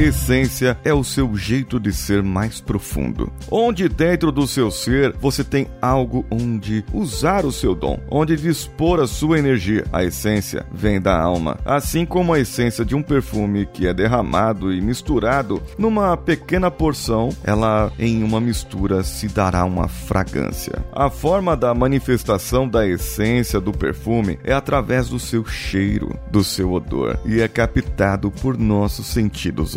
Essência é o seu jeito de ser mais profundo. Onde dentro do seu ser você tem algo onde usar o seu dom, onde dispor a sua energia. A essência vem da alma, assim como a essência de um perfume que é derramado e misturado numa pequena porção, ela em uma mistura se dará uma fragrância. A forma da manifestação da essência do perfume é através do seu cheiro, do seu odor e é captado por nossos sentidos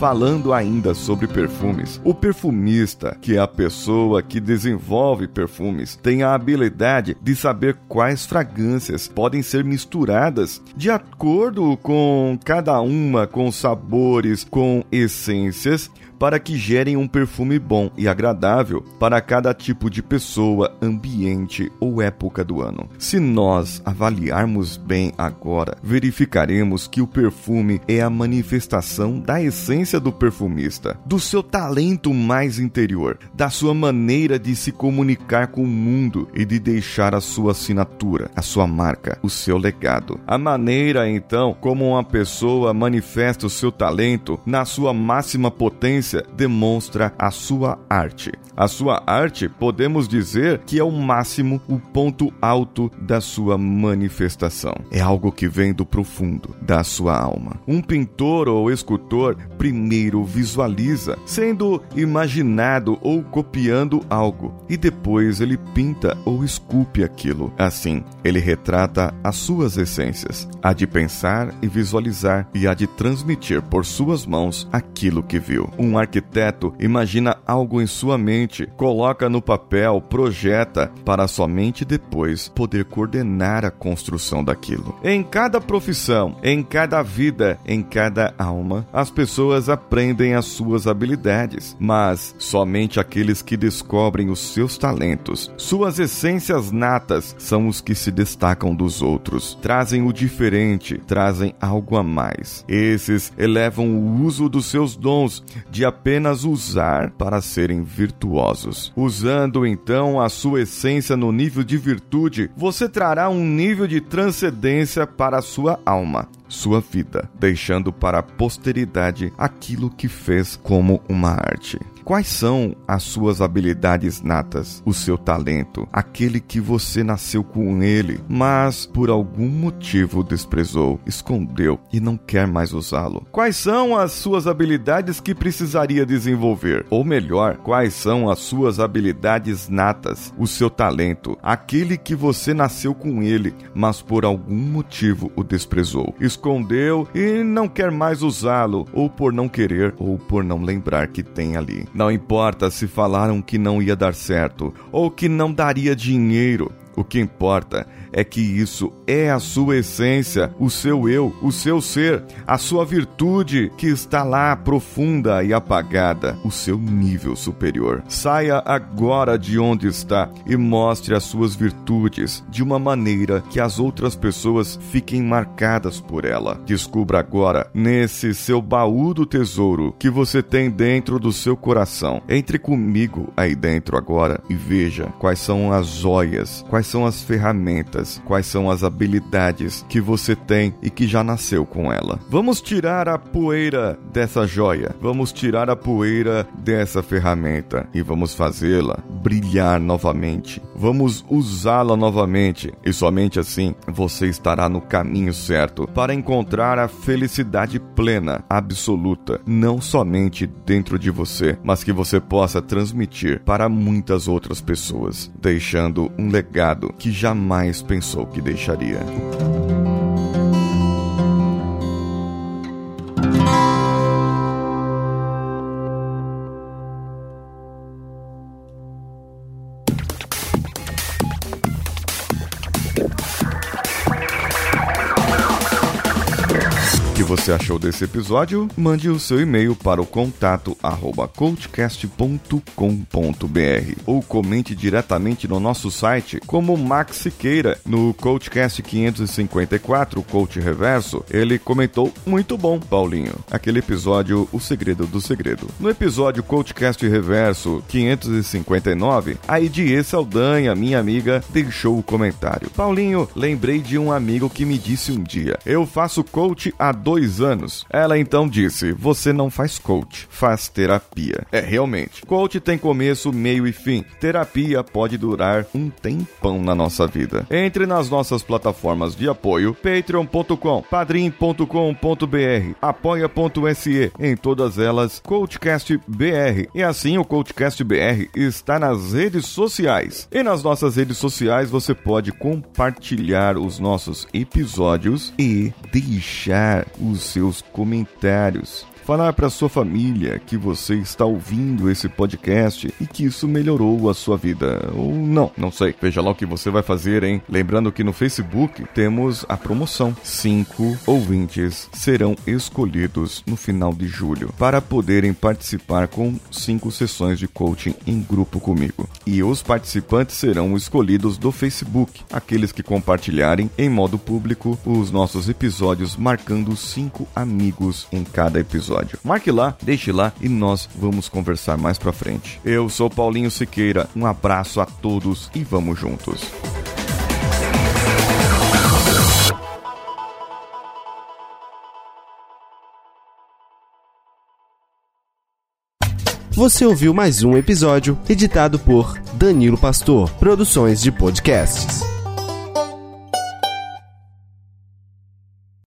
Falando ainda sobre perfumes, o perfumista, que é a pessoa que desenvolve perfumes, tem a habilidade de saber quais fragrâncias podem ser misturadas de acordo com cada uma, com sabores, com essências para que gerem um perfume bom e agradável para cada tipo de pessoa, ambiente ou época do ano. Se nós avaliarmos bem agora, verificaremos que o perfume é a manifestação da essência do perfumista, do seu talento mais interior, da sua maneira de se comunicar com o mundo e de deixar a sua assinatura, a sua marca, o seu legado. A maneira então como uma pessoa manifesta o seu talento na sua máxima potência demonstra a sua arte. A sua arte, podemos dizer que é o máximo, o ponto alto da sua manifestação. É algo que vem do profundo da sua alma. Um pintor ou escultor primeiro visualiza, sendo imaginado ou copiando algo, e depois ele pinta ou esculpe aquilo. Assim, ele retrata as suas essências, a de pensar e visualizar e a de transmitir por suas mãos aquilo que viu. Um arquiteto imagina algo em sua mente, coloca no papel, projeta, para somente depois poder coordenar a construção daquilo. Em cada profissão, em cada vida, em cada alma, as pessoas aprendem as suas habilidades, mas somente aqueles que descobrem os seus talentos, suas essências natas, são os que se destacam dos outros, trazem o diferente, trazem algo a mais. Esses elevam o uso dos seus dons de apenas usar para serem virtuosos. Usando então a sua essência no nível de virtude, você trará um nível de transcendência para a sua alma sua vida, deixando para a posteridade aquilo que fez como uma arte. Quais são as suas habilidades natas, o seu talento, aquele que você nasceu com ele, mas por algum motivo desprezou, escondeu e não quer mais usá-lo? Quais são as suas habilidades que precisaria desenvolver? Ou melhor, quais são as suas habilidades natas, o seu talento, aquele que você nasceu com ele, mas por algum motivo o desprezou, escondeu e não quer mais usá-lo, ou por não querer, ou por não lembrar que tem ali? Não importa se falaram que não ia dar certo ou que não daria dinheiro. O que importa é que isso é a sua essência, o seu eu, o seu ser, a sua virtude que está lá profunda e apagada, o seu nível superior. Saia agora de onde está e mostre as suas virtudes de uma maneira que as outras pessoas fiquem marcadas por ela. Descubra agora, nesse seu baú do tesouro que você tem dentro do seu coração. Entre comigo aí dentro agora e veja quais são as joias, quais são as ferramentas quais são as habilidades que você tem e que já nasceu com ela. Vamos tirar a poeira dessa joia, vamos tirar a poeira dessa ferramenta e vamos fazê-la brilhar novamente. Vamos usá-la novamente e somente assim você estará no caminho certo para encontrar a felicidade plena, absoluta, não somente dentro de você, mas que você possa transmitir para muitas outras pessoas, deixando um legado que jamais pensou que deixaria. Você achou desse episódio? Mande o seu e-mail para o contato arroba coachcast.com.br ou comente diretamente no nosso site, como Max Siqueira, no Coachcast 554, Coach Reverso. Ele comentou muito bom, Paulinho. Aquele episódio O Segredo do Segredo. No episódio Coachcast Reverso 559, a Edie Saldanha, minha amiga, deixou o comentário. Paulinho, lembrei de um amigo que me disse um dia: Eu faço coach há dois anos. Ela então disse: Você não faz coach, faz terapia. É, realmente. Coach tem começo, meio e fim. Terapia pode durar um tempão na nossa vida. Entre nas nossas plataformas de apoio: patreon.com, padrim.com.br, apoia.se. Em todas elas, Coachcast BR. E assim o Coachcast BR está nas redes sociais. E nas nossas redes sociais você pode compartilhar os nossos episódios e deixar os seus comentários falar para sua família que você está ouvindo esse podcast e que isso melhorou a sua vida. Ou não, não sei. Veja lá o que você vai fazer, hein? Lembrando que no Facebook temos a promoção. Cinco ouvintes serão escolhidos no final de julho para poderem participar com cinco sessões de coaching em grupo comigo. E os participantes serão escolhidos do Facebook, aqueles que compartilharem em modo público os nossos episódios, marcando cinco amigos em cada episódio episódio. Marque lá, deixe lá e nós vamos conversar mais pra frente. Eu sou Paulinho Siqueira, um abraço a todos e vamos juntos. Você ouviu mais um episódio editado por Danilo Pastor, Produções de Podcasts.